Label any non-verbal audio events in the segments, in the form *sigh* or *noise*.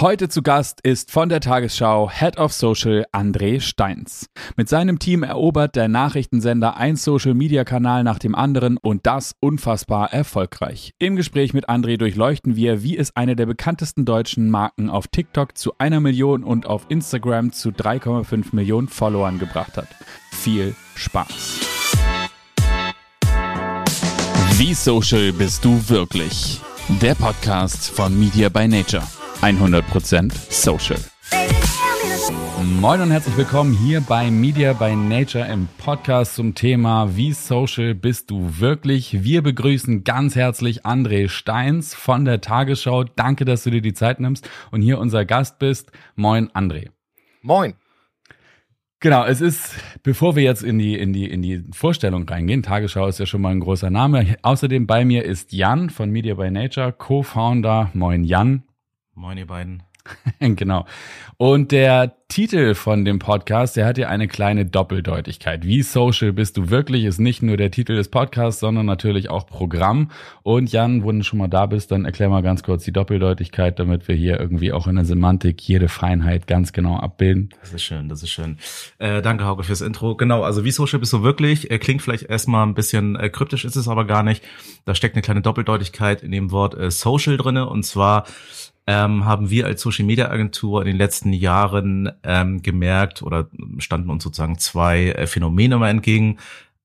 Heute zu Gast ist von der Tagesschau Head of Social André Steins. Mit seinem Team erobert der Nachrichtensender ein Social-Media-Kanal nach dem anderen und das unfassbar erfolgreich. Im Gespräch mit André durchleuchten wir, wie es eine der bekanntesten deutschen Marken auf TikTok zu einer Million und auf Instagram zu 3,5 Millionen Followern gebracht hat. Viel Spaß! Wie social bist du wirklich? Der Podcast von Media by Nature. 100% social. Moin und herzlich willkommen hier bei Media by Nature im Podcast zum Thema Wie social bist du wirklich? Wir begrüßen ganz herzlich André Steins von der Tagesschau. Danke, dass du dir die Zeit nimmst und hier unser Gast bist. Moin, André. Moin. Genau, es ist, bevor wir jetzt in die, in die, in die Vorstellung reingehen, Tagesschau ist ja schon mal ein großer Name. Außerdem bei mir ist Jan von Media by Nature, Co-Founder. Moin Jan. Moin ihr beiden. *laughs* genau. Und der Titel von dem Podcast, der hat ja eine kleine Doppeldeutigkeit. Wie social bist du wirklich, ist nicht nur der Titel des Podcasts, sondern natürlich auch Programm. Und Jan, wenn du schon mal da bist, dann erklär mal ganz kurz die Doppeldeutigkeit, damit wir hier irgendwie auch in der Semantik jede Feinheit ganz genau abbilden. Das ist schön, das ist schön. Äh, danke, Hauke, fürs Intro. Genau, also wie social bist du wirklich? Äh, klingt vielleicht erstmal ein bisschen äh, kryptisch, ist es aber gar nicht. Da steckt eine kleine Doppeldeutigkeit in dem Wort äh, social drinne und zwar ähm, haben wir als Social Media Agentur in den letzten Jahren ähm, gemerkt oder standen uns sozusagen zwei äh, Phänomene mal entgegen.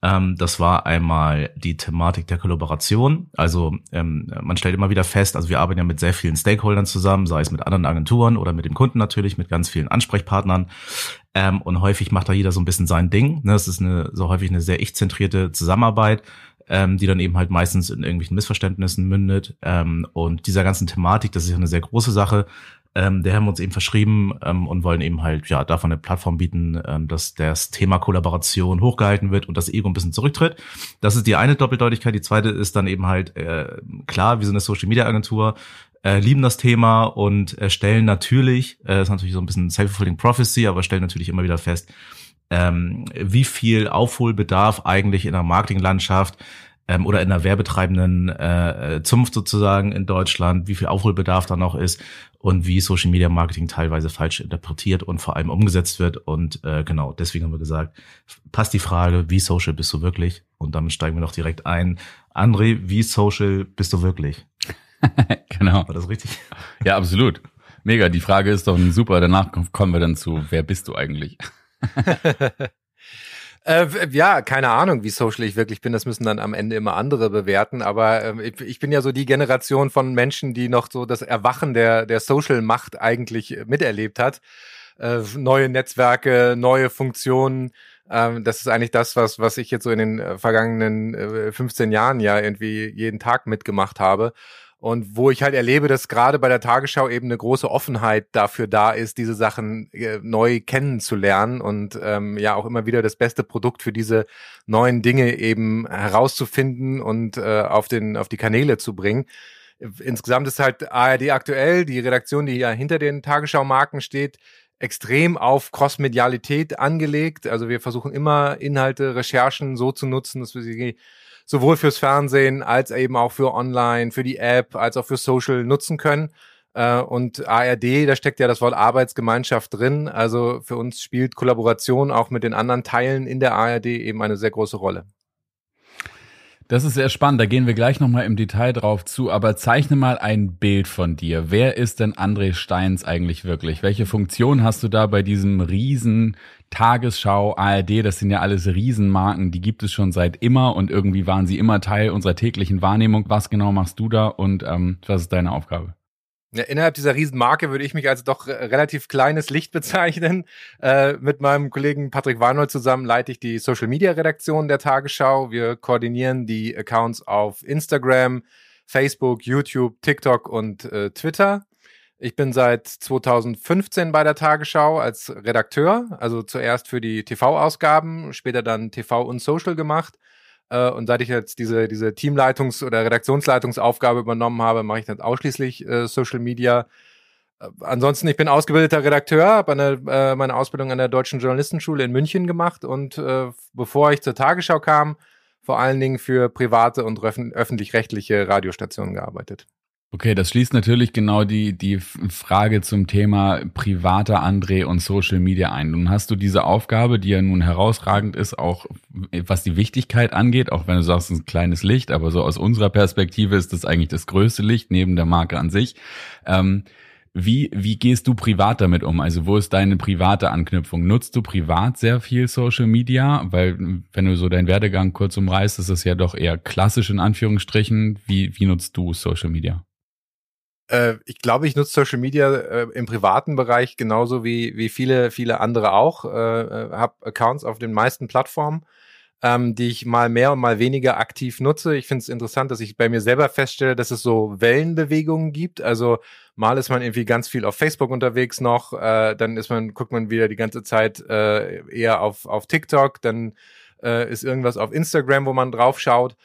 Ähm, das war einmal die Thematik der Kollaboration. Also ähm, man stellt immer wieder fest, also wir arbeiten ja mit sehr vielen Stakeholdern zusammen, sei es mit anderen Agenturen oder mit dem Kunden natürlich, mit ganz vielen Ansprechpartnern. Ähm, und häufig macht da jeder so ein bisschen sein Ding. Ne? Das ist eine, so häufig eine sehr ich-zentrierte Zusammenarbeit ähm, die dann eben halt meistens in irgendwelchen Missverständnissen mündet. Ähm, und dieser ganzen Thematik, das ist ja eine sehr große Sache, ähm, der haben wir uns eben verschrieben ähm, und wollen eben halt ja davon eine Plattform bieten, ähm, dass das Thema Kollaboration hochgehalten wird und das Ego ein bisschen zurücktritt. Das ist die eine Doppeldeutigkeit. Die zweite ist dann eben halt äh, klar, wir sind eine Social Media Agentur, äh, lieben das Thema und äh, stellen natürlich, äh, ist natürlich so ein bisschen self-fulfilling prophecy, aber stellen natürlich immer wieder fest, ähm, wie viel Aufholbedarf eigentlich in der Marketinglandschaft ähm, oder in der werbetreibenden äh, Zunft sozusagen in Deutschland, wie viel Aufholbedarf da noch ist und wie Social Media Marketing teilweise falsch interpretiert und vor allem umgesetzt wird. Und äh, genau, deswegen haben wir gesagt, passt die Frage, wie social bist du wirklich? Und damit steigen wir noch direkt ein. André, wie social bist du wirklich? *laughs* genau. War das richtig? Ja, absolut. Mega. Die Frage ist doch super. Danach kommen wir dann zu, wer bist du eigentlich? *laughs* *laughs* Äh, ja, keine Ahnung, wie social ich wirklich bin. Das müssen dann am Ende immer andere bewerten. Aber ähm, ich, ich, bin ja so die Generation von Menschen, die noch so das Erwachen der, der Social-Macht eigentlich miterlebt hat. Äh, neue Netzwerke, neue Funktionen. Ähm, das ist eigentlich das, was, was ich jetzt so in den äh, vergangenen äh, 15 Jahren ja irgendwie jeden Tag mitgemacht habe. Und wo ich halt erlebe, dass gerade bei der Tagesschau eben eine große Offenheit dafür da ist, diese Sachen äh, neu kennenzulernen und ähm, ja auch immer wieder das beste Produkt für diese neuen Dinge eben herauszufinden und äh, auf, den, auf die Kanäle zu bringen. Insgesamt ist halt ARD aktuell, die Redaktion, die ja hinter den Tagesschau-Marken steht, extrem auf Crossmedialität angelegt. Also wir versuchen immer Inhalte, Recherchen so zu nutzen, dass wir sie sowohl fürs Fernsehen als eben auch für Online, für die App, als auch für Social nutzen können. Äh, und ARD, da steckt ja das Wort Arbeitsgemeinschaft drin. Also für uns spielt Kollaboration auch mit den anderen Teilen in der ARD eben eine sehr große Rolle. Das ist sehr spannend, da gehen wir gleich nochmal im Detail drauf zu, aber zeichne mal ein Bild von dir. Wer ist denn André Steins eigentlich wirklich? Welche Funktion hast du da bei diesem riesen Tagesschau, ARD, das sind ja alles Riesenmarken, die gibt es schon seit immer und irgendwie waren sie immer Teil unserer täglichen Wahrnehmung. Was genau machst du da und ähm, was ist deine Aufgabe? Ja, innerhalb dieser Riesenmarke würde ich mich als doch relativ kleines Licht bezeichnen. Äh, mit meinem Kollegen Patrick Warnold zusammen leite ich die Social Media Redaktion der Tagesschau. Wir koordinieren die Accounts auf Instagram, Facebook, YouTube, TikTok und äh, Twitter. Ich bin seit 2015 bei der Tagesschau als Redakteur, also zuerst für die TV-Ausgaben, später dann TV und Social gemacht. Äh, und seit ich jetzt diese, diese Teamleitungs- oder Redaktionsleitungsaufgabe übernommen habe, mache ich dann ausschließlich äh, Social Media. Äh, ansonsten, ich bin ausgebildeter Redakteur, habe eine, äh, meine Ausbildung an der Deutschen Journalistenschule in München gemacht und äh, bevor ich zur Tagesschau kam, vor allen Dingen für private und öffentlich-rechtliche Radiostationen gearbeitet. Okay, das schließt natürlich genau die, die Frage zum Thema privater André und Social Media ein. Nun hast du diese Aufgabe, die ja nun herausragend ist, auch was die Wichtigkeit angeht, auch wenn du sagst, ein kleines Licht, aber so aus unserer Perspektive ist das eigentlich das größte Licht neben der Marke an sich. Ähm, wie, wie gehst du privat damit um? Also wo ist deine private Anknüpfung? Nutzt du privat sehr viel Social Media? Weil wenn du so deinen Werdegang kurz umreißt, ist es ja doch eher klassisch in Anführungsstrichen. Wie, wie nutzt du Social Media? Äh, ich glaube, ich nutze Social Media äh, im privaten Bereich genauso wie, wie viele, viele andere auch. Äh, äh habe Accounts auf den meisten Plattformen ähm, die ich mal mehr und mal weniger aktiv nutze. Ich finde es interessant, dass ich bei mir selber feststelle, dass es so Wellenbewegungen gibt. Also mal ist man irgendwie ganz viel auf Facebook unterwegs noch, äh, dann ist man, guckt man wieder die ganze Zeit äh, eher auf, auf TikTok, dann äh, ist irgendwas auf Instagram, wo man drauf schaut.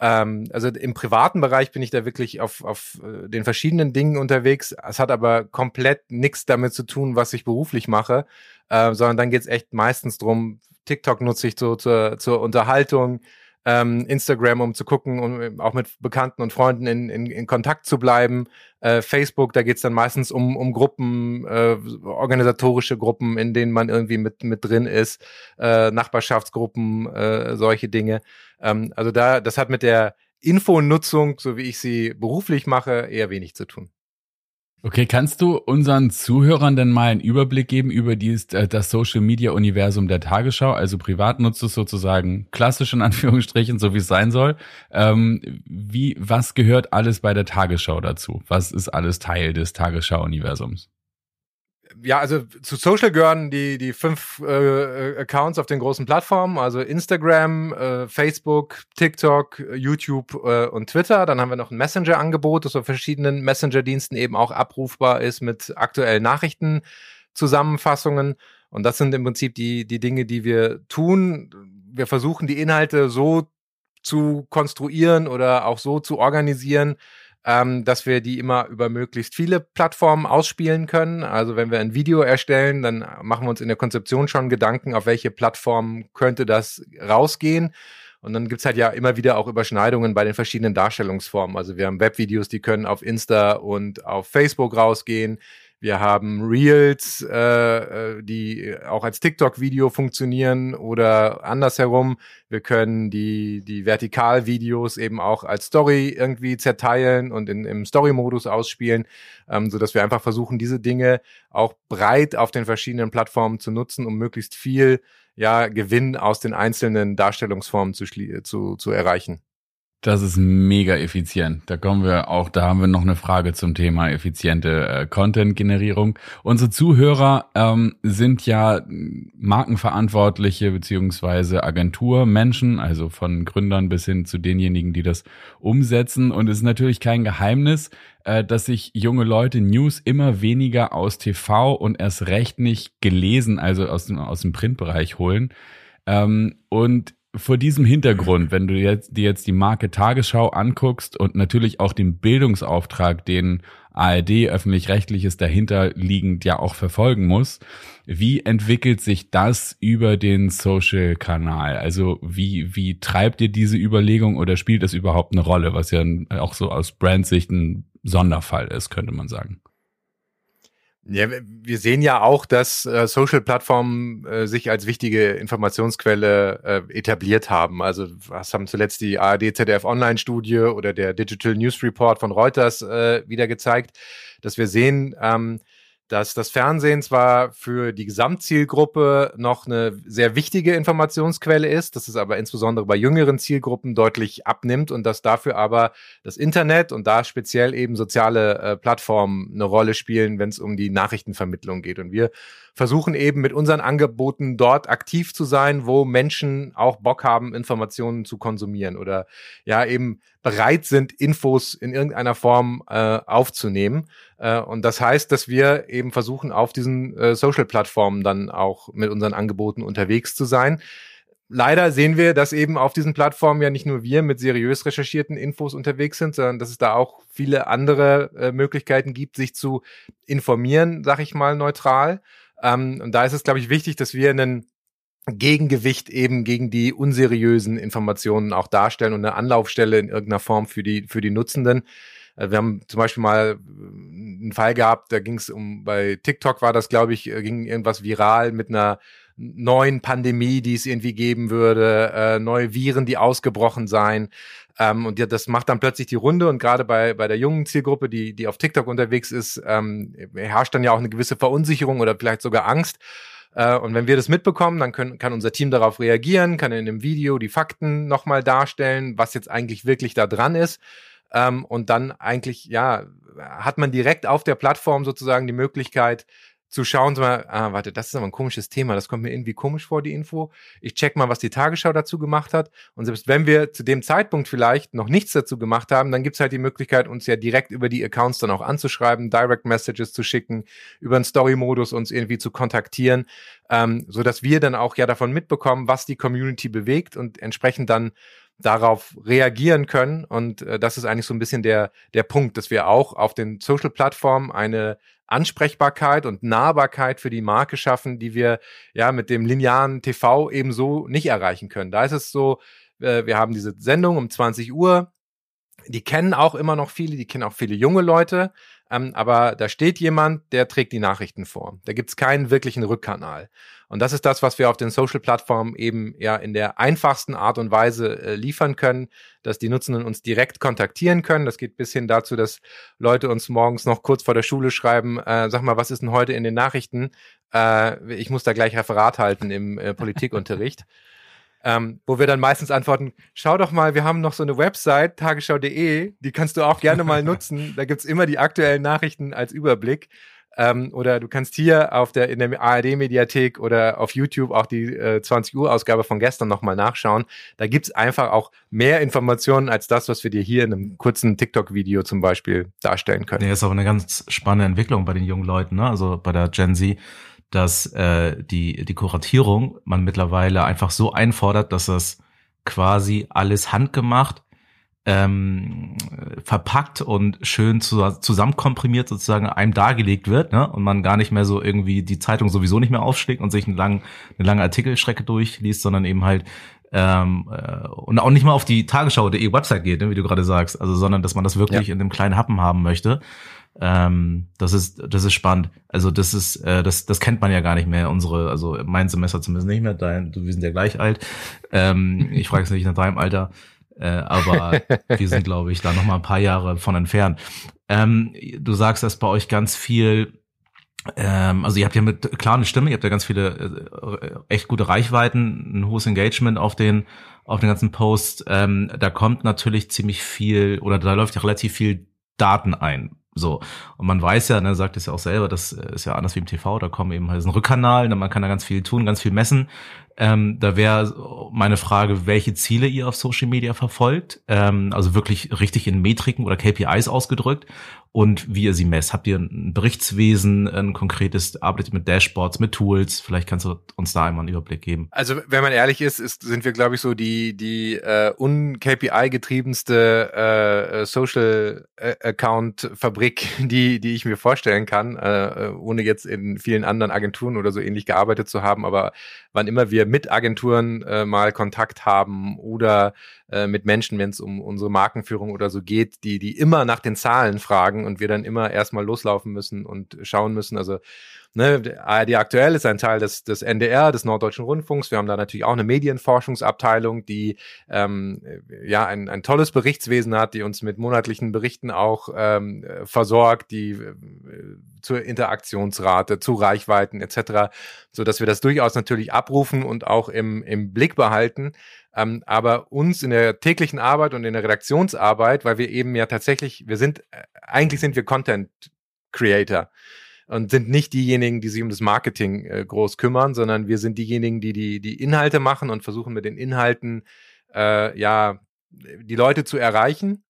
Ähm, also im privaten Bereich bin ich da wirklich auf, auf äh, den verschiedenen Dingen unterwegs. Es hat aber komplett nichts damit zu tun, was ich beruflich mache, äh, sondern dann geht es echt meistens drum. TikTok nutze ich so zur, zur Unterhaltung, ähm, Instagram, um zu gucken und um auch mit Bekannten und Freunden in, in, in Kontakt zu bleiben. Äh, Facebook, da geht's dann meistens um, um Gruppen, äh, organisatorische Gruppen, in denen man irgendwie mit, mit drin ist, äh, Nachbarschaftsgruppen, äh, solche Dinge. Ähm, also da, das hat mit der Infonutzung, so wie ich sie beruflich mache, eher wenig zu tun. Okay, kannst du unseren Zuhörern denn mal einen Überblick geben über dies, äh, das Social Media Universum der Tagesschau? Also privat nutzt es sozusagen klassisch in Anführungsstrichen, so wie es sein soll. Ähm, wie, was gehört alles bei der Tagesschau dazu? Was ist alles Teil des Tagesschau Universums? Ja, also zu Social gehören die, die fünf äh, Accounts auf den großen Plattformen, also Instagram, äh, Facebook, TikTok, YouTube äh, und Twitter. Dann haben wir noch ein Messenger-Angebot, das auf verschiedenen Messenger-Diensten eben auch abrufbar ist mit aktuellen Nachrichtenzusammenfassungen. Und das sind im Prinzip die, die Dinge, die wir tun. Wir versuchen die Inhalte so zu konstruieren oder auch so zu organisieren, ähm, dass wir die immer über möglichst viele Plattformen ausspielen können. Also wenn wir ein Video erstellen, dann machen wir uns in der Konzeption schon Gedanken, auf welche Plattform könnte das rausgehen. Und dann gibt's halt ja immer wieder auch Überschneidungen bei den verschiedenen Darstellungsformen. Also wir haben Webvideos, die können auf Insta und auf Facebook rausgehen. Wir haben Reels, äh, äh, die auch als TikTok-Video funktionieren oder andersherum. Wir können die, die Vertikalvideos eben auch als Story irgendwie zerteilen und in, im Story-Modus ausspielen, ähm, so dass wir einfach versuchen, diese Dinge auch breit auf den verschiedenen Plattformen zu nutzen, um möglichst viel ja, Gewinn aus den einzelnen Darstellungsformen zu, zu, zu erreichen. Das ist mega effizient. Da kommen wir auch, da haben wir noch eine Frage zum Thema effiziente äh, Content-Generierung. Unsere Zuhörer ähm, sind ja Markenverantwortliche beziehungsweise Agenturmenschen, also von Gründern bis hin zu denjenigen, die das umsetzen. Und es ist natürlich kein Geheimnis, äh, dass sich junge Leute News immer weniger aus TV und erst recht nicht gelesen, also aus dem, aus dem Printbereich holen. Ähm, und vor diesem Hintergrund, wenn du jetzt, dir jetzt die Marke Tagesschau anguckst und natürlich auch den Bildungsauftrag, den ARD öffentlich-rechtliches dahinter liegend ja auch verfolgen muss, wie entwickelt sich das über den Social-Kanal? Also wie, wie treibt ihr diese Überlegung oder spielt das überhaupt eine Rolle, was ja auch so aus Brandsicht ein Sonderfall ist, könnte man sagen? Ja, wir sehen ja auch, dass äh, Social-Plattformen äh, sich als wichtige Informationsquelle äh, etabliert haben. Also was haben zuletzt die ARD ZDF Online-Studie oder der Digital News Report von Reuters äh, wieder gezeigt, dass wir sehen, ähm, dass das Fernsehen zwar für die Gesamtzielgruppe noch eine sehr wichtige Informationsquelle ist, dass es aber insbesondere bei jüngeren Zielgruppen deutlich abnimmt und dass dafür aber das Internet und da speziell eben soziale äh, Plattformen eine Rolle spielen, wenn es um die Nachrichtenvermittlung geht. Und wir versuchen eben mit unseren Angeboten dort aktiv zu sein, wo Menschen auch Bock haben, Informationen zu konsumieren oder ja eben bereit sind, Infos in irgendeiner Form äh, aufzunehmen. Äh, und das heißt, dass wir eben versuchen, auf diesen äh, Social-Plattformen dann auch mit unseren Angeboten unterwegs zu sein. Leider sehen wir, dass eben auf diesen Plattformen ja nicht nur wir mit seriös recherchierten Infos unterwegs sind, sondern dass es da auch viele andere äh, Möglichkeiten gibt, sich zu informieren, sag ich mal neutral. Ähm, und da ist es, glaube ich, wichtig, dass wir einen Gegengewicht eben gegen die unseriösen Informationen auch darstellen und eine Anlaufstelle in irgendeiner Form für die, für die Nutzenden. Äh, wir haben zum Beispiel mal einen Fall gehabt, da ging es um, bei TikTok war das, glaube ich, ging irgendwas viral mit einer neuen Pandemie, die es irgendwie geben würde, äh, neue Viren, die ausgebrochen seien. Ähm, und ja, das macht dann plötzlich die Runde und gerade bei, bei der jungen Zielgruppe, die, die auf TikTok unterwegs ist, ähm, herrscht dann ja auch eine gewisse Verunsicherung oder vielleicht sogar Angst. Äh, und wenn wir das mitbekommen, dann können, kann unser Team darauf reagieren, kann in dem Video die Fakten nochmal darstellen, was jetzt eigentlich wirklich da dran ist. Ähm, und dann eigentlich, ja, hat man direkt auf der Plattform sozusagen die Möglichkeit, zu schauen, so mal, ah, warte, das ist aber ein komisches Thema, das kommt mir irgendwie komisch vor, die Info. Ich check mal, was die Tagesschau dazu gemacht hat. Und selbst wenn wir zu dem Zeitpunkt vielleicht noch nichts dazu gemacht haben, dann gibt's halt die Möglichkeit, uns ja direkt über die Accounts dann auch anzuschreiben, Direct Messages zu schicken, über den Story-Modus uns irgendwie zu kontaktieren, ähm, so dass wir dann auch ja davon mitbekommen, was die Community bewegt und entsprechend dann darauf reagieren können. Und äh, das ist eigentlich so ein bisschen der, der Punkt, dass wir auch auf den Social-Plattformen eine, Ansprechbarkeit und Nahbarkeit für die Marke schaffen, die wir ja mit dem linearen TV ebenso nicht erreichen können. Da ist es so, äh, wir haben diese Sendung um 20 Uhr, die kennen auch immer noch viele, die kennen auch viele junge Leute, ähm, aber da steht jemand, der trägt die Nachrichten vor. Da gibt's keinen wirklichen Rückkanal. Und das ist das, was wir auf den Social-Plattformen eben ja in der einfachsten Art und Weise äh, liefern können, dass die Nutzenden uns direkt kontaktieren können. Das geht bis hin dazu, dass Leute uns morgens noch kurz vor der Schule schreiben, äh, sag mal, was ist denn heute in den Nachrichten? Äh, ich muss da gleich Referat halten im äh, Politikunterricht. *laughs* Ähm, wo wir dann meistens antworten, schau doch mal, wir haben noch so eine Website, tagesschau.de, die kannst du auch gerne mal nutzen. Da gibt's immer die aktuellen Nachrichten als Überblick. Ähm, oder du kannst hier auf der, in der ARD-Mediathek oder auf YouTube auch die äh, 20 Uhr-Ausgabe von gestern nochmal nachschauen. Da gibt's einfach auch mehr Informationen als das, was wir dir hier in einem kurzen TikTok-Video zum Beispiel darstellen können. Ja, ist aber eine ganz spannende Entwicklung bei den jungen Leuten, ne? also bei der Gen Z dass äh, die, die Kuratierung man mittlerweile einfach so einfordert, dass das quasi alles handgemacht ähm, verpackt und schön zu, zusammenkomprimiert sozusagen einem dargelegt wird ne? und man gar nicht mehr so irgendwie die Zeitung sowieso nicht mehr aufschlägt und sich einen langen, eine lange Artikelstrecke durchliest, sondern eben halt ähm, äh, und auch nicht mal auf die Tagesschau.de Website geht, ne, wie du gerade sagst, also sondern dass man das wirklich ja. in einem kleinen Happen haben möchte. Ähm, das ist das ist spannend. Also das ist äh, das das kennt man ja gar nicht mehr. Unsere also mein Semester zumindest nicht mehr. Dein, du wir sind ja gleich alt. Ähm, ich frage es nicht nach deinem Alter. Äh, aber *laughs* wir sind, glaube ich, da noch mal ein paar Jahre von entfernt. Ähm, du sagst, dass bei euch ganz viel ähm, also ihr habt ja mit klar eine Stimme, ihr habt ja ganz viele äh, echt gute Reichweiten, ein hohes Engagement auf den auf den ganzen Posts. Ähm, da kommt natürlich ziemlich viel oder da läuft ja relativ viel Daten ein. So. Und man weiß ja, ne, sagt es ja auch selber, das ist ja anders wie im TV, da kommen eben halt ein Rückkanal, ne, man kann da ganz viel tun, ganz viel messen. Ähm, da wäre meine Frage, welche Ziele ihr auf Social Media verfolgt, ähm, also wirklich richtig in Metriken oder KPIs ausgedrückt und wie ihr sie messt. Habt ihr ein Berichtswesen, ein konkretes, arbeitet mit Dashboards, mit Tools? Vielleicht kannst du uns da einmal einen Überblick geben. Also wenn man ehrlich ist, ist sind wir, glaube ich, so die, die äh, un-KPI-getriebenste äh, Social Account-Fabrik, die, die ich mir vorstellen kann, äh, ohne jetzt in vielen anderen Agenturen oder so ähnlich gearbeitet zu haben. Aber wann immer wir mit Agenturen äh, mal Kontakt haben oder äh, mit Menschen, wenn es um unsere Markenführung oder so geht, die, die immer nach den Zahlen fragen und wir dann immer erstmal loslaufen müssen und schauen müssen. Also ne, ARD aktuell ist ein Teil des, des NDR, des Norddeutschen Rundfunks. Wir haben da natürlich auch eine Medienforschungsabteilung, die ähm, ja ein, ein tolles Berichtswesen hat, die uns mit monatlichen Berichten auch ähm, versorgt, die äh, zur Interaktionsrate, zu Reichweiten etc., so dass wir das durchaus natürlich abrufen und auch im, im Blick behalten. Ähm, aber uns in der täglichen Arbeit und in der Redaktionsarbeit, weil wir eben ja tatsächlich, wir sind, äh, eigentlich sind wir Content Creator und sind nicht diejenigen, die sich um das Marketing äh, groß kümmern, sondern wir sind diejenigen, die, die die Inhalte machen und versuchen mit den Inhalten äh, ja die Leute zu erreichen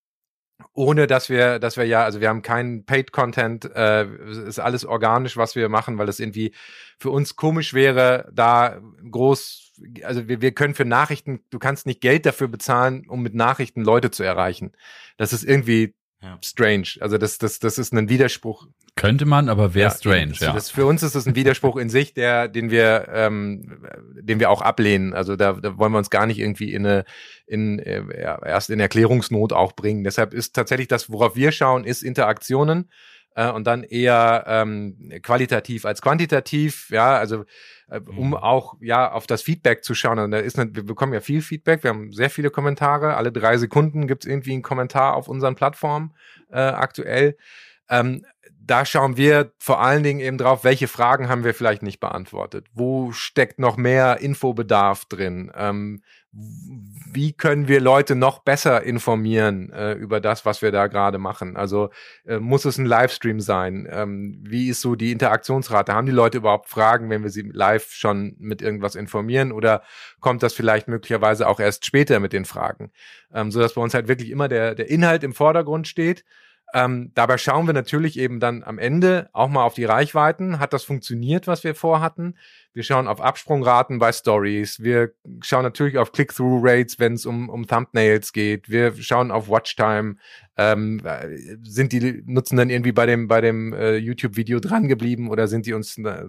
ohne dass wir, dass wir ja, also wir haben keinen Paid Content, äh, ist alles organisch, was wir machen, weil es irgendwie für uns komisch wäre, da groß, also wir, wir können für Nachrichten, du kannst nicht Geld dafür bezahlen, um mit Nachrichten Leute zu erreichen. Das ist irgendwie ja. strange. Also das, das, das ist ein Widerspruch. Könnte man, aber wäre ja, strange, ja. Das, für uns ist es ein Widerspruch in sich, der, den wir, ähm, den wir auch ablehnen. Also da, da wollen wir uns gar nicht irgendwie in eine, in äh, erst in Erklärungsnot auch bringen. Deshalb ist tatsächlich das, worauf wir schauen, ist Interaktionen äh, und dann eher ähm, qualitativ als quantitativ. Ja, also äh, um mhm. auch ja auf das Feedback zu schauen. Und da ist eine, wir bekommen ja viel Feedback, wir haben sehr viele Kommentare. Alle drei Sekunden gibt es irgendwie einen Kommentar auf unseren Plattformen äh, aktuell. Ähm, da schauen wir vor allen Dingen eben drauf, welche Fragen haben wir vielleicht nicht beantwortet? Wo steckt noch mehr Infobedarf drin? Ähm, wie können wir Leute noch besser informieren äh, über das, was wir da gerade machen? Also äh, muss es ein Livestream sein? Ähm, wie ist so die Interaktionsrate? Haben die Leute überhaupt Fragen, wenn wir sie live schon mit irgendwas informieren? Oder kommt das vielleicht möglicherweise auch erst später mit den Fragen? Ähm, so dass bei uns halt wirklich immer der, der Inhalt im Vordergrund steht ähm, dabei schauen wir natürlich eben dann am Ende auch mal auf die Reichweiten. Hat das funktioniert, was wir vorhatten? Wir schauen auf Absprungraten bei Stories. Wir schauen natürlich auf Click-Through-Rates, wenn es um, um Thumbnails geht. Wir schauen auf Watchtime. Ähm, sind die Nutzen dann irgendwie bei dem, bei dem äh, YouTube-Video dran geblieben oder sind die uns äh,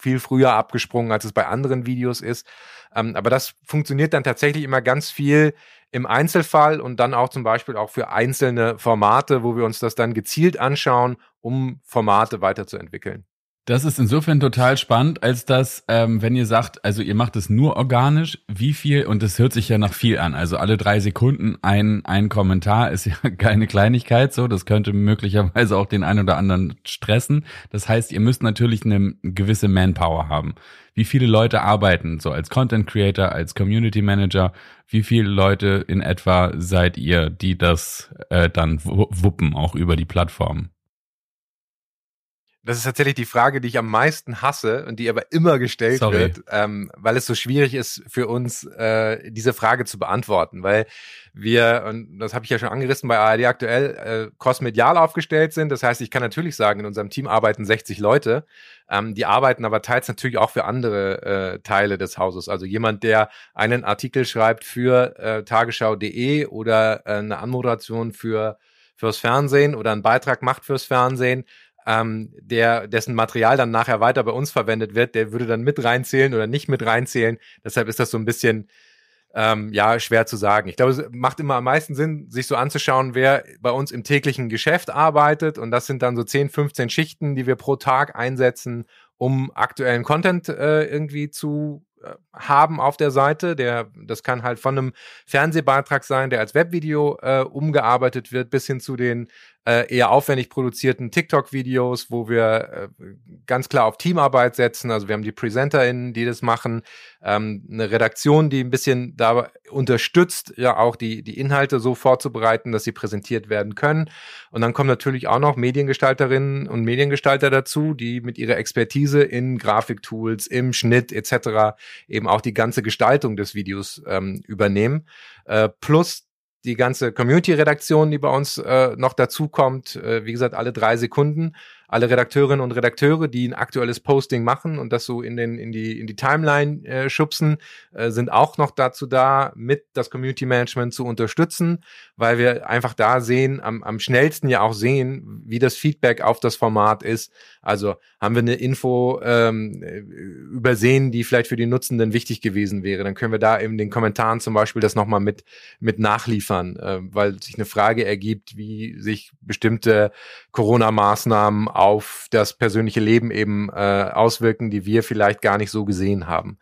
viel früher abgesprungen, als es bei anderen Videos ist? Ähm, aber das funktioniert dann tatsächlich immer ganz viel im Einzelfall und dann auch zum Beispiel auch für einzelne Formate, wo wir uns das dann gezielt anschauen, um Formate weiterzuentwickeln. Das ist insofern total spannend, als dass, ähm, wenn ihr sagt, also ihr macht es nur organisch, wie viel, und das hört sich ja nach viel an, also alle drei Sekunden ein, ein Kommentar ist ja *laughs* keine Kleinigkeit so, das könnte möglicherweise auch den einen oder anderen stressen. Das heißt, ihr müsst natürlich eine gewisse Manpower haben. Wie viele Leute arbeiten so als Content Creator, als Community Manager? Wie viele Leute in etwa seid ihr, die das äh, dann wuppen, auch über die Plattform? Das ist tatsächlich die Frage, die ich am meisten hasse und die aber immer gestellt Sorry. wird, ähm, weil es so schwierig ist für uns, äh, diese Frage zu beantworten, weil wir, und das habe ich ja schon angerissen, bei ARD aktuell äh, crossmedial aufgestellt sind. Das heißt, ich kann natürlich sagen, in unserem Team arbeiten 60 Leute. Ähm, die arbeiten aber teils natürlich auch für andere äh, Teile des Hauses. Also jemand, der einen Artikel schreibt für äh, tagesschau.de oder äh, eine Anmoderation für fürs Fernsehen oder einen Beitrag macht fürs Fernsehen, ähm, der, dessen Material dann nachher weiter bei uns verwendet wird, der würde dann mit reinzählen oder nicht mit reinzählen. Deshalb ist das so ein bisschen ähm, ja, schwer zu sagen. Ich glaube, es macht immer am meisten Sinn, sich so anzuschauen, wer bei uns im täglichen Geschäft arbeitet. Und das sind dann so 10, 15 Schichten, die wir pro Tag einsetzen, um aktuellen Content äh, irgendwie zu äh, haben auf der Seite. Der, das kann halt von einem Fernsehbeitrag sein, der als Webvideo äh, umgearbeitet wird, bis hin zu den äh, eher aufwendig produzierten TikTok-Videos, wo wir äh, ganz klar auf Teamarbeit setzen. Also wir haben die PräsenterInnen, die das machen, ähm, eine Redaktion, die ein bisschen da unterstützt, ja auch die, die Inhalte so vorzubereiten, dass sie präsentiert werden können. Und dann kommen natürlich auch noch Mediengestalterinnen und Mediengestalter dazu, die mit ihrer Expertise in Grafiktools, im Schnitt etc. eben auch die ganze Gestaltung des Videos ähm, übernehmen. Äh, plus die ganze Community-Redaktion, die bei uns äh, noch dazukommt, äh, wie gesagt, alle drei Sekunden alle Redakteurinnen und Redakteure, die ein aktuelles Posting machen und das so in den in die in die Timeline äh, schubsen, äh, sind auch noch dazu da, mit das Community Management zu unterstützen, weil wir einfach da sehen, am, am schnellsten ja auch sehen, wie das Feedback auf das Format ist. Also haben wir eine Info ähm, übersehen, die vielleicht für die Nutzenden wichtig gewesen wäre, dann können wir da in den Kommentaren zum Beispiel das nochmal mit mit nachliefern, äh, weil sich eine Frage ergibt, wie sich bestimmte Corona-Maßnahmen auf das persönliche Leben eben äh, auswirken, die wir vielleicht gar nicht so gesehen haben.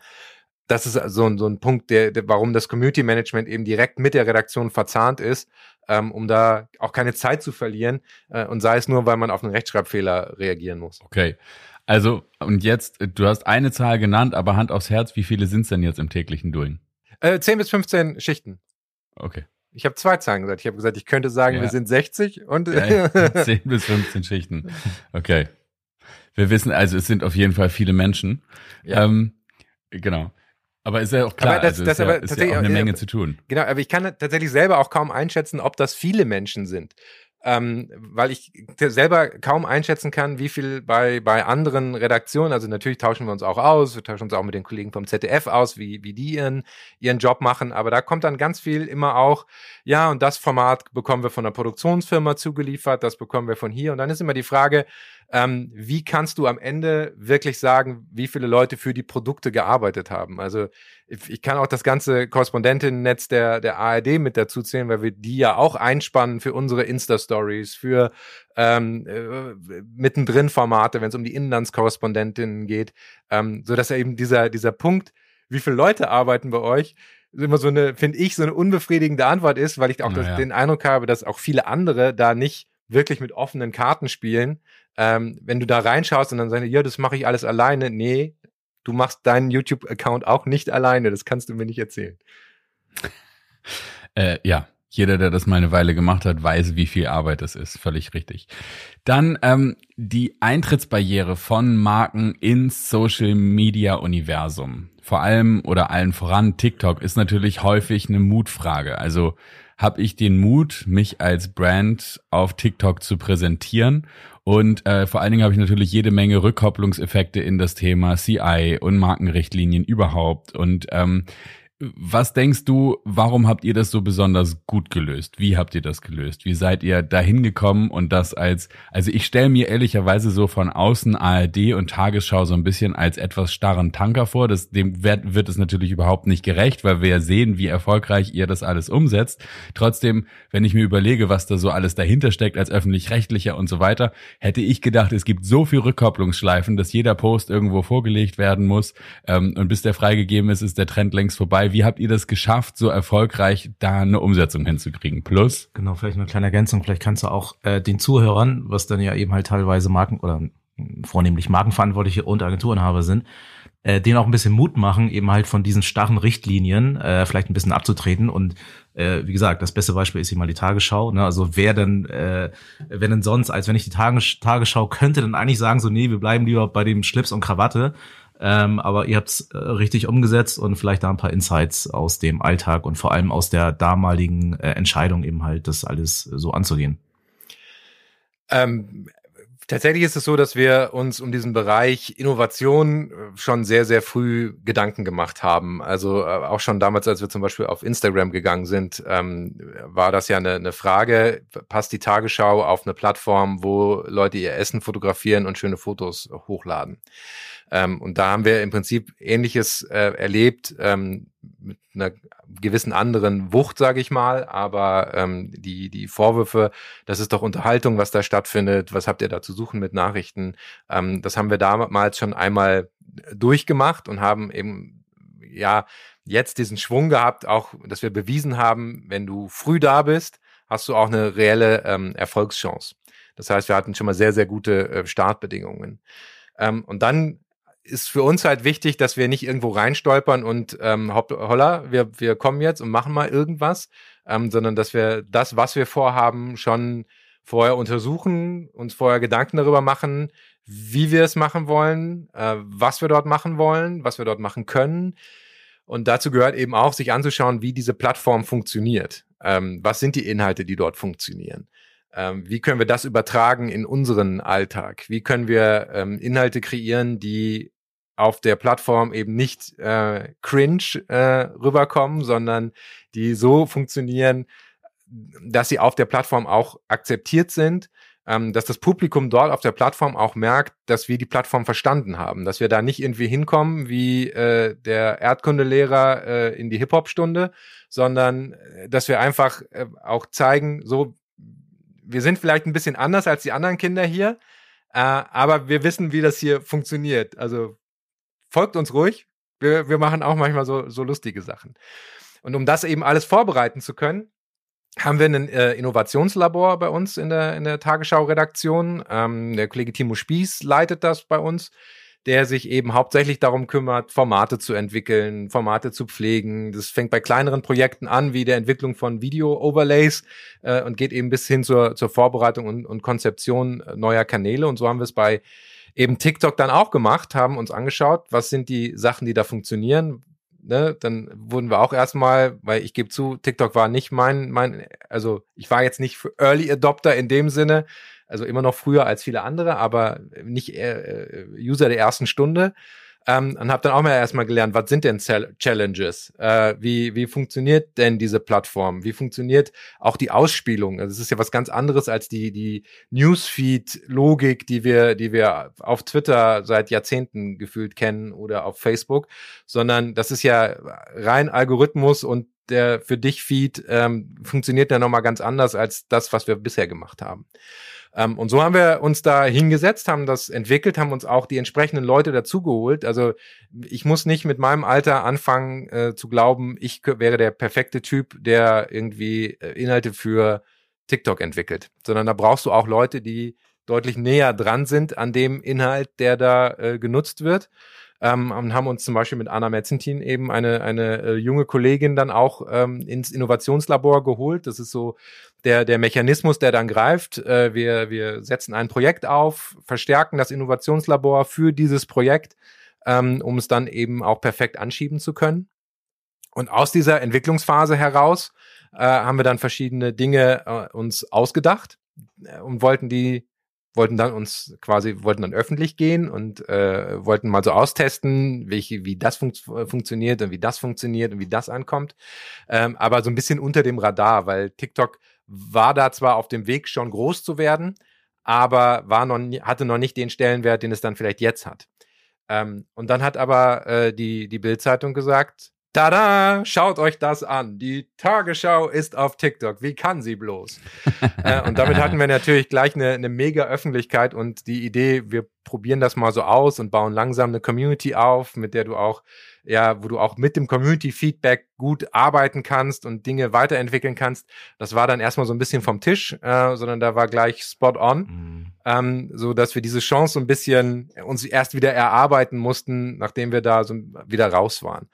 Das ist so, ein so ein Punkt, der, der, warum das Community Management eben direkt mit der Redaktion verzahnt ist, ähm, um da auch keine Zeit zu verlieren äh, und sei es nur, weil man auf einen Rechtschreibfehler reagieren muss. Okay. Also, und jetzt, du hast eine Zahl genannt, aber Hand aufs Herz, wie viele sind es denn jetzt im täglichen Doing? Äh, 10 bis 15 Schichten. Okay. Ich habe zwei Zahlen gesagt. Ich habe gesagt, ich könnte sagen, ja. wir sind 60 und ja, 10 *laughs* bis 15 Schichten. Okay. Wir wissen also, es sind auf jeden Fall viele Menschen. Ja. Ähm, genau. Aber ist ja auch klar, aber das, also das ist, ja, ist ja auch eine Menge zu tun. Genau, aber ich kann tatsächlich selber auch kaum einschätzen, ob das viele Menschen sind. Ähm, weil ich selber kaum einschätzen kann, wie viel bei, bei anderen Redaktionen, also natürlich tauschen wir uns auch aus, wir tauschen uns auch mit den Kollegen vom ZDF aus, wie, wie die ihren, ihren Job machen, aber da kommt dann ganz viel immer auch, ja, und das Format bekommen wir von der Produktionsfirma zugeliefert, das bekommen wir von hier und dann ist immer die Frage, ähm, wie kannst du am Ende wirklich sagen, wie viele Leute für die Produkte gearbeitet haben? Also ich kann auch das ganze Korrespondentinnen-Netz der, der ARD mit dazu zählen, weil wir die ja auch einspannen für unsere Insta-Stories, für ähm, äh, mittendrin Formate, wenn es um die Inlandskorrespondentinnen geht, ähm, so dass ja eben dieser, dieser Punkt, wie viele Leute arbeiten bei euch, immer so eine, finde ich, so eine unbefriedigende Antwort ist, weil ich auch das, den Eindruck habe, dass auch viele andere da nicht wirklich mit offenen Karten spielen. Ähm, wenn du da reinschaust und dann sagst, ja, das mache ich alles alleine. Nee, du machst deinen YouTube-Account auch nicht alleine. Das kannst du mir nicht erzählen. *laughs* Äh, ja, jeder, der das mal eine Weile gemacht hat, weiß, wie viel Arbeit das ist. Völlig richtig. Dann ähm, die Eintrittsbarriere von Marken ins Social-Media-Universum. Vor allem oder allen voran TikTok ist natürlich häufig eine Mutfrage. Also habe ich den Mut, mich als Brand auf TikTok zu präsentieren. Und äh, vor allen Dingen habe ich natürlich jede Menge Rückkopplungseffekte in das Thema CI und Markenrichtlinien überhaupt. Und ähm, was denkst du, warum habt ihr das so besonders gut gelöst? Wie habt ihr das gelöst? Wie seid ihr dahin gekommen und das als, also ich stelle mir ehrlicherweise so von außen ARD und Tagesschau so ein bisschen als etwas starren Tanker vor. Das, dem wird, wird es natürlich überhaupt nicht gerecht, weil wir ja sehen, wie erfolgreich ihr das alles umsetzt. Trotzdem, wenn ich mir überlege, was da so alles dahinter steckt als öffentlich-rechtlicher und so weiter, hätte ich gedacht, es gibt so viel Rückkopplungsschleifen, dass jeder Post irgendwo vorgelegt werden muss. Ähm, und bis der freigegeben ist, ist der Trend längst vorbei dabei. Wie habt ihr das geschafft, so erfolgreich da eine Umsetzung hinzukriegen? Plus? Genau, vielleicht eine kleine Ergänzung. Vielleicht kannst du auch äh, den Zuhörern, was dann ja eben halt teilweise Marken oder vornehmlich Markenverantwortliche und Agenturenhaber sind, äh, denen auch ein bisschen Mut machen, eben halt von diesen starren Richtlinien äh, vielleicht ein bisschen abzutreten. Und äh, wie gesagt, das beste Beispiel ist hier mal die Tagesschau. Ne? Also wer denn, äh, wer denn sonst, als wenn ich die Tages Tagesschau könnte, dann eigentlich sagen so, nee, wir bleiben lieber bei dem Schlips und Krawatte. Ähm, aber ihr habt es äh, richtig umgesetzt und vielleicht da ein paar Insights aus dem Alltag und vor allem aus der damaligen äh, Entscheidung eben halt, das alles so anzugehen. Ähm, tatsächlich ist es so, dass wir uns um diesen Bereich Innovation äh, schon sehr, sehr früh Gedanken gemacht haben. Also äh, auch schon damals, als wir zum Beispiel auf Instagram gegangen sind, ähm, war das ja eine, eine Frage, passt die Tagesschau auf eine Plattform, wo Leute ihr Essen fotografieren und schöne Fotos hochladen. Ähm, und da haben wir im Prinzip Ähnliches äh, erlebt, ähm, mit einer gewissen anderen Wucht, sage ich mal. Aber ähm, die, die Vorwürfe, das ist doch Unterhaltung, was da stattfindet, was habt ihr da zu suchen mit Nachrichten, ähm, das haben wir damals schon einmal durchgemacht und haben eben, ja, jetzt diesen Schwung gehabt, auch, dass wir bewiesen haben, wenn du früh da bist, hast du auch eine reelle ähm, Erfolgschance. Das heißt, wir hatten schon mal sehr, sehr gute äh, Startbedingungen. Ähm, und dann ist für uns halt wichtig, dass wir nicht irgendwo reinstolpern und ähm, holla, wir, wir kommen jetzt und machen mal irgendwas, ähm, sondern dass wir das, was wir vorhaben, schon vorher untersuchen, uns vorher Gedanken darüber machen, wie wir es machen wollen, äh, was wir dort machen wollen, was wir dort machen können. Und dazu gehört eben auch, sich anzuschauen, wie diese Plattform funktioniert. Ähm, was sind die Inhalte, die dort funktionieren? Ähm, wie können wir das übertragen in unseren Alltag? Wie können wir ähm, Inhalte kreieren, die auf der Plattform eben nicht äh, cringe äh, rüberkommen, sondern die so funktionieren, dass sie auf der Plattform auch akzeptiert sind, ähm, dass das Publikum dort auf der Plattform auch merkt, dass wir die Plattform verstanden haben, dass wir da nicht irgendwie hinkommen wie äh, der Erdkundelehrer äh, in die Hip-Hop-Stunde, sondern äh, dass wir einfach äh, auch zeigen, so wir sind vielleicht ein bisschen anders als die anderen Kinder hier, äh, aber wir wissen, wie das hier funktioniert. Also folgt uns ruhig. Wir, wir machen auch manchmal so, so lustige Sachen. Und um das eben alles vorbereiten zu können, haben wir ein äh, Innovationslabor bei uns in der, in der Tagesschau-Redaktion. Ähm, der Kollege Timo Spieß leitet das bei uns, der sich eben hauptsächlich darum kümmert, Formate zu entwickeln, Formate zu pflegen. Das fängt bei kleineren Projekten an, wie der Entwicklung von Video-Overlays äh, und geht eben bis hin zur, zur Vorbereitung und, und Konzeption neuer Kanäle. Und so haben wir es bei eben TikTok dann auch gemacht, haben uns angeschaut, was sind die Sachen, die da funktionieren, ne, dann wurden wir auch erstmal, weil ich gebe zu, TikTok war nicht mein, mein, also ich war jetzt nicht Early Adopter in dem Sinne, also immer noch früher als viele andere, aber nicht äh, User der ersten Stunde. Ähm, und habe dann auch mal erstmal gelernt, was sind denn Challenges? Äh, wie, wie funktioniert denn diese Plattform? Wie funktioniert auch die Ausspielung? Also es ist ja was ganz anderes als die, die Newsfeed-Logik, die wir, die wir auf Twitter seit Jahrzehnten gefühlt kennen oder auf Facebook, sondern das ist ja rein Algorithmus und der für dich Feed ähm, funktioniert ja nochmal ganz anders als das, was wir bisher gemacht haben. Ähm, und so haben wir uns da hingesetzt, haben das entwickelt, haben uns auch die entsprechenden Leute dazugeholt. Also ich muss nicht mit meinem Alter anfangen äh, zu glauben, ich wäre der perfekte Typ, der irgendwie äh, Inhalte für TikTok entwickelt, sondern da brauchst du auch Leute, die deutlich näher dran sind an dem Inhalt, der da äh, genutzt wird ähm, und haben uns zum Beispiel mit Anna Metzentin eben eine, eine äh, junge Kollegin dann auch ähm, ins Innovationslabor geholt. Das ist so der, der Mechanismus, der dann greift. Äh, wir, wir setzen ein Projekt auf, verstärken das Innovationslabor für dieses Projekt, ähm, um es dann eben auch perfekt anschieben zu können. Und aus dieser Entwicklungsphase heraus äh, haben wir dann verschiedene Dinge äh, uns ausgedacht äh, und wollten die wollten dann uns quasi, wollten dann öffentlich gehen und äh, wollten mal so austesten, welche, wie das fun funktioniert und wie das funktioniert und wie das ankommt. Ähm, aber so ein bisschen unter dem Radar, weil TikTok war da zwar auf dem Weg, schon groß zu werden, aber war noch, hatte noch nicht den Stellenwert, den es dann vielleicht jetzt hat. Ähm, und dann hat aber äh, die, die Bild-Zeitung gesagt, Tada! Schaut euch das an. Die Tagesschau ist auf TikTok. Wie kann sie bloß? *laughs* äh, und damit hatten wir natürlich gleich eine, eine mega Öffentlichkeit und die Idee, wir probieren das mal so aus und bauen langsam eine Community auf, mit der du auch, ja, wo du auch mit dem Community-Feedback gut arbeiten kannst und Dinge weiterentwickeln kannst. Das war dann erstmal so ein bisschen vom Tisch, äh, sondern da war gleich spot on, mhm. ähm, so dass wir diese Chance so ein bisschen uns erst wieder erarbeiten mussten, nachdem wir da so wieder raus waren.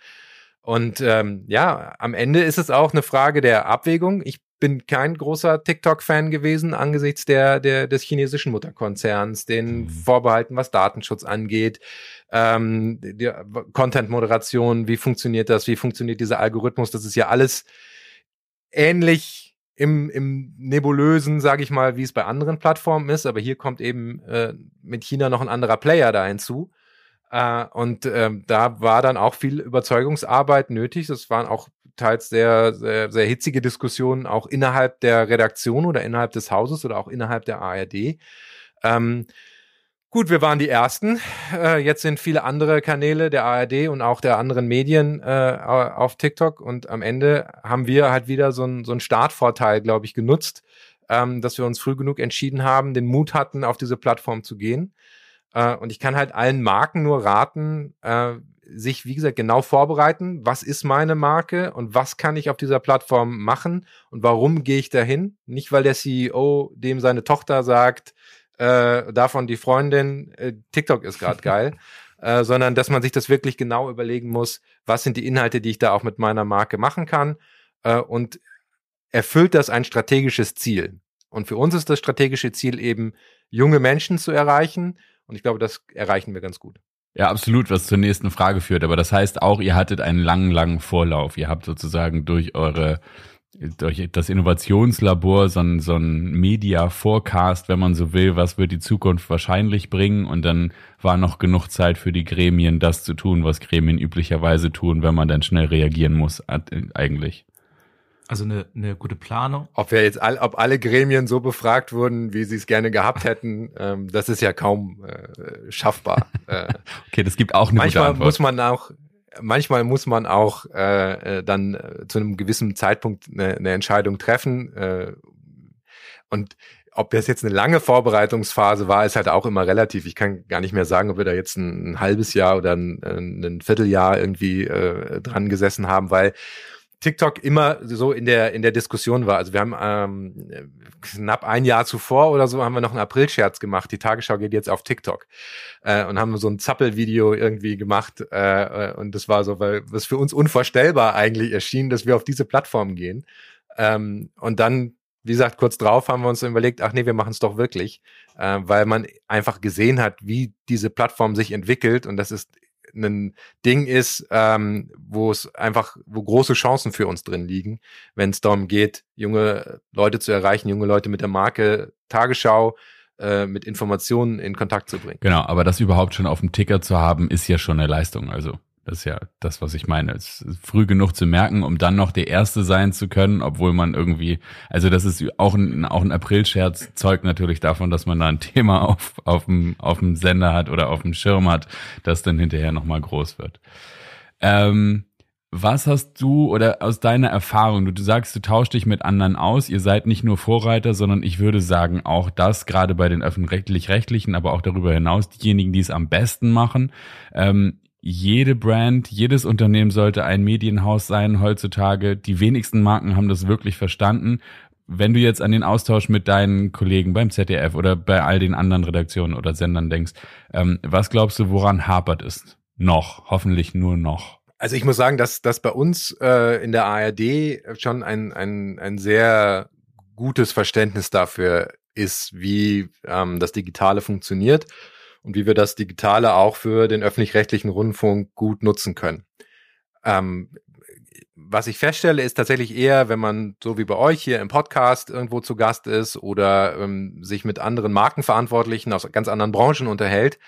Und ähm, ja, am Ende ist es auch eine Frage der Abwägung. Ich bin kein großer TikTok-Fan gewesen angesichts der, der des chinesischen Mutterkonzerns, den mhm. Vorbehalten, was Datenschutz angeht, ähm, die Content-Moderation, wie funktioniert das, wie funktioniert dieser Algorithmus, das ist ja alles ähnlich im, im nebulösen, sage ich mal, wie es bei anderen Plattformen ist, aber hier kommt eben äh, mit China noch ein anderer Player da hinzu. Äh, und ähm, da war dann auch viel Überzeugungsarbeit nötig. Das waren auch teils sehr, sehr, sehr hitzige Diskussionen auch innerhalb der Redaktion oder innerhalb des Hauses oder auch innerhalb der ARD. Ähm, gut, wir waren die Ersten. Äh, jetzt sind viele andere Kanäle der ARD und auch der anderen Medien äh, auf TikTok und am Ende haben wir halt wieder so einen so einen Startvorteil, glaube ich, genutzt, ähm, dass wir uns früh genug entschieden haben, den Mut hatten, auf diese Plattform zu gehen. Äh, und ich kann halt allen Marken nur raten, äh, sich, wie gesagt, genau vorbereiten. Was ist meine Marke und was kann ich auf dieser Plattform machen und warum gehe ich dahin? Nicht, weil der CEO dem seine Tochter sagt, äh, davon die Freundin, äh, TikTok ist gerade *laughs* geil, äh, sondern dass man sich das wirklich genau überlegen muss, was sind die Inhalte, die ich da auch mit meiner Marke machen kann äh, und erfüllt das ein strategisches Ziel. Und für uns ist das strategische Ziel eben, junge Menschen zu erreichen, und ich glaube, das erreichen wir ganz gut. Ja, absolut, was zur nächsten Frage führt. Aber das heißt auch, ihr hattet einen langen, langen Vorlauf. Ihr habt sozusagen durch eure durch das Innovationslabor so ein, so ein Media-Forecast, wenn man so will, was wird die Zukunft wahrscheinlich bringen und dann war noch genug Zeit für die Gremien, das zu tun, was Gremien üblicherweise tun, wenn man dann schnell reagieren muss, eigentlich. Also eine, eine gute Planung. Ob wir jetzt all, ob alle Gremien so befragt wurden, wie sie es gerne gehabt hätten, *laughs* ähm, das ist ja kaum äh, schaffbar. Äh, *laughs* okay, das gibt auch eine manchmal muss man auch manchmal muss man auch äh, äh, dann äh, zu einem gewissen Zeitpunkt eine, eine Entscheidung treffen äh, und ob das jetzt eine lange Vorbereitungsphase war, ist halt auch immer relativ. Ich kann gar nicht mehr sagen, ob wir da jetzt ein, ein halbes Jahr oder ein, ein Vierteljahr irgendwie äh, dran gesessen haben, weil TikTok immer so in der in der Diskussion war. Also wir haben ähm, knapp ein Jahr zuvor oder so haben wir noch einen April-Scherz gemacht. Die Tagesschau geht jetzt auf TikTok äh, und haben so ein Zappel-Video irgendwie gemacht äh, und das war so, weil was für uns unvorstellbar eigentlich erschien, dass wir auf diese Plattform gehen. Ähm, und dann, wie gesagt, kurz drauf haben wir uns überlegt, ach nee, wir machen es doch wirklich, äh, weil man einfach gesehen hat, wie diese Plattform sich entwickelt und das ist ein Ding ist, ähm, wo es einfach, wo große Chancen für uns drin liegen, wenn es darum geht, junge Leute zu erreichen, junge Leute mit der Marke Tagesschau äh, mit Informationen in Kontakt zu bringen. Genau, aber das überhaupt schon auf dem Ticker zu haben, ist ja schon eine Leistung. Also das ist ja das, was ich meine. Es ist früh genug zu merken, um dann noch der Erste sein zu können, obwohl man irgendwie, also das ist auch ein, auch ein Aprilscherz, zeugt natürlich davon, dass man da ein Thema auf, auf, dem, auf dem Sender hat oder auf dem Schirm hat, das dann hinterher nochmal groß wird. Ähm, was hast du oder aus deiner Erfahrung, du, du sagst, du tauschst dich mit anderen aus, ihr seid nicht nur Vorreiter, sondern ich würde sagen, auch das, gerade bei den öffentlich-rechtlichen, aber auch darüber hinaus, diejenigen, die es am besten machen. Ähm, jede Brand, jedes Unternehmen sollte ein Medienhaus sein heutzutage. Die wenigsten Marken haben das wirklich verstanden. Wenn du jetzt an den Austausch mit deinen Kollegen beim ZDF oder bei all den anderen Redaktionen oder Sendern denkst, ähm, was glaubst du, woran hapert es? Noch, hoffentlich nur noch. Also ich muss sagen, dass, dass bei uns äh, in der ARD schon ein, ein, ein sehr gutes Verständnis dafür ist, wie ähm, das Digitale funktioniert und wie wir das Digitale auch für den öffentlich-rechtlichen Rundfunk gut nutzen können. Ähm, was ich feststelle, ist tatsächlich eher, wenn man so wie bei euch hier im Podcast irgendwo zu Gast ist oder ähm, sich mit anderen Markenverantwortlichen aus ganz anderen Branchen unterhält,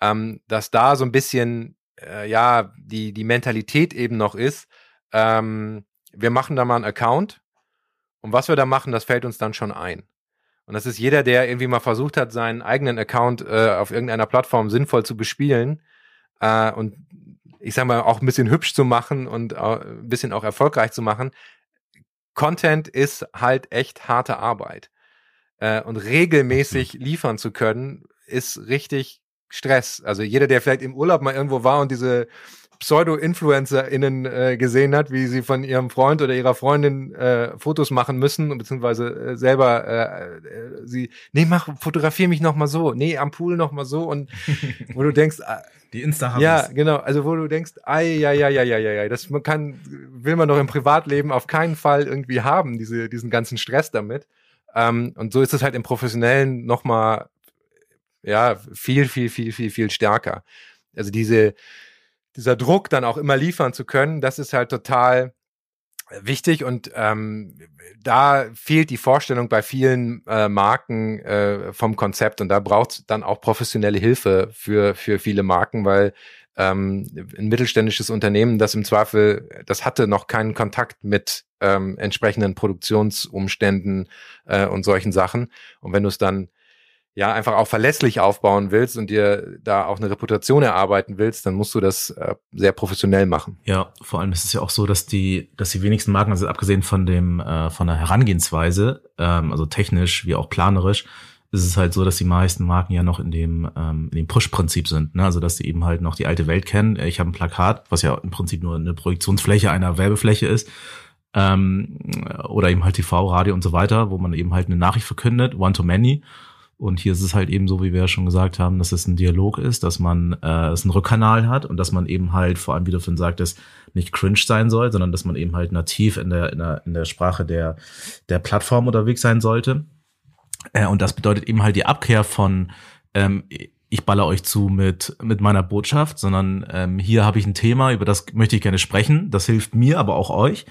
ähm, dass da so ein bisschen äh, ja die die Mentalität eben noch ist. Ähm, wir machen da mal einen Account und was wir da machen, das fällt uns dann schon ein. Und das ist jeder, der irgendwie mal versucht hat, seinen eigenen Account äh, auf irgendeiner Plattform sinnvoll zu bespielen äh, und ich sag mal auch ein bisschen hübsch zu machen und äh, ein bisschen auch erfolgreich zu machen. Content ist halt echt harte Arbeit. Äh, und regelmäßig liefern zu können, ist richtig Stress. Also jeder, der vielleicht im Urlaub mal irgendwo war und diese Pseudo-InfluencerInnen äh, gesehen hat, wie sie von ihrem Freund oder ihrer Freundin äh, Fotos machen müssen, beziehungsweise äh, selber äh, äh, sie, nee, mach, fotografier mich noch mal so, nee, am Pool noch mal so und *laughs* wo du denkst, äh, die insta Ja, genau, also wo du denkst, ei, ja, ja, ja, ja, ja, ja, das man kann, will man doch im Privatleben auf keinen Fall irgendwie haben, diese, diesen ganzen Stress damit. Ähm, und so ist es halt im Professionellen noch mal, ja, viel, viel, viel, viel, viel stärker. Also diese, dieser Druck dann auch immer liefern zu können, das ist halt total wichtig und ähm, da fehlt die Vorstellung bei vielen äh, Marken äh, vom Konzept und da braucht dann auch professionelle Hilfe für für viele Marken, weil ähm, ein mittelständisches Unternehmen, das im Zweifel, das hatte noch keinen Kontakt mit ähm, entsprechenden Produktionsumständen äh, und solchen Sachen. Und wenn du es dann ja einfach auch verlässlich aufbauen willst und dir da auch eine Reputation erarbeiten willst, dann musst du das äh, sehr professionell machen. Ja, vor allem ist es ja auch so, dass die, dass die wenigsten Marken, also abgesehen von dem äh, von der Herangehensweise, ähm, also technisch wie auch planerisch, ist es halt so, dass die meisten Marken ja noch in dem ähm, in dem Push-Prinzip sind, ne? also dass sie eben halt noch die alte Welt kennen. Ich habe ein Plakat, was ja im Prinzip nur eine Projektionsfläche einer Werbefläche ist. Ähm, oder eben halt TV, Radio und so weiter, wo man eben halt eine Nachricht verkündet, one to many. Und hier ist es halt eben so, wie wir ja schon gesagt haben, dass es ein Dialog ist, dass man äh, es einen Rückkanal hat und dass man eben halt, vor allem wie du vorhin sagtest, nicht cringe sein soll, sondern dass man eben halt nativ in der, in der, in der Sprache der, der Plattform unterwegs sein sollte. Äh, und das bedeutet eben halt die Abkehr von ähm, ich baller euch zu mit, mit meiner Botschaft, sondern ähm, hier habe ich ein Thema, über das möchte ich gerne sprechen. Das hilft mir, aber auch euch.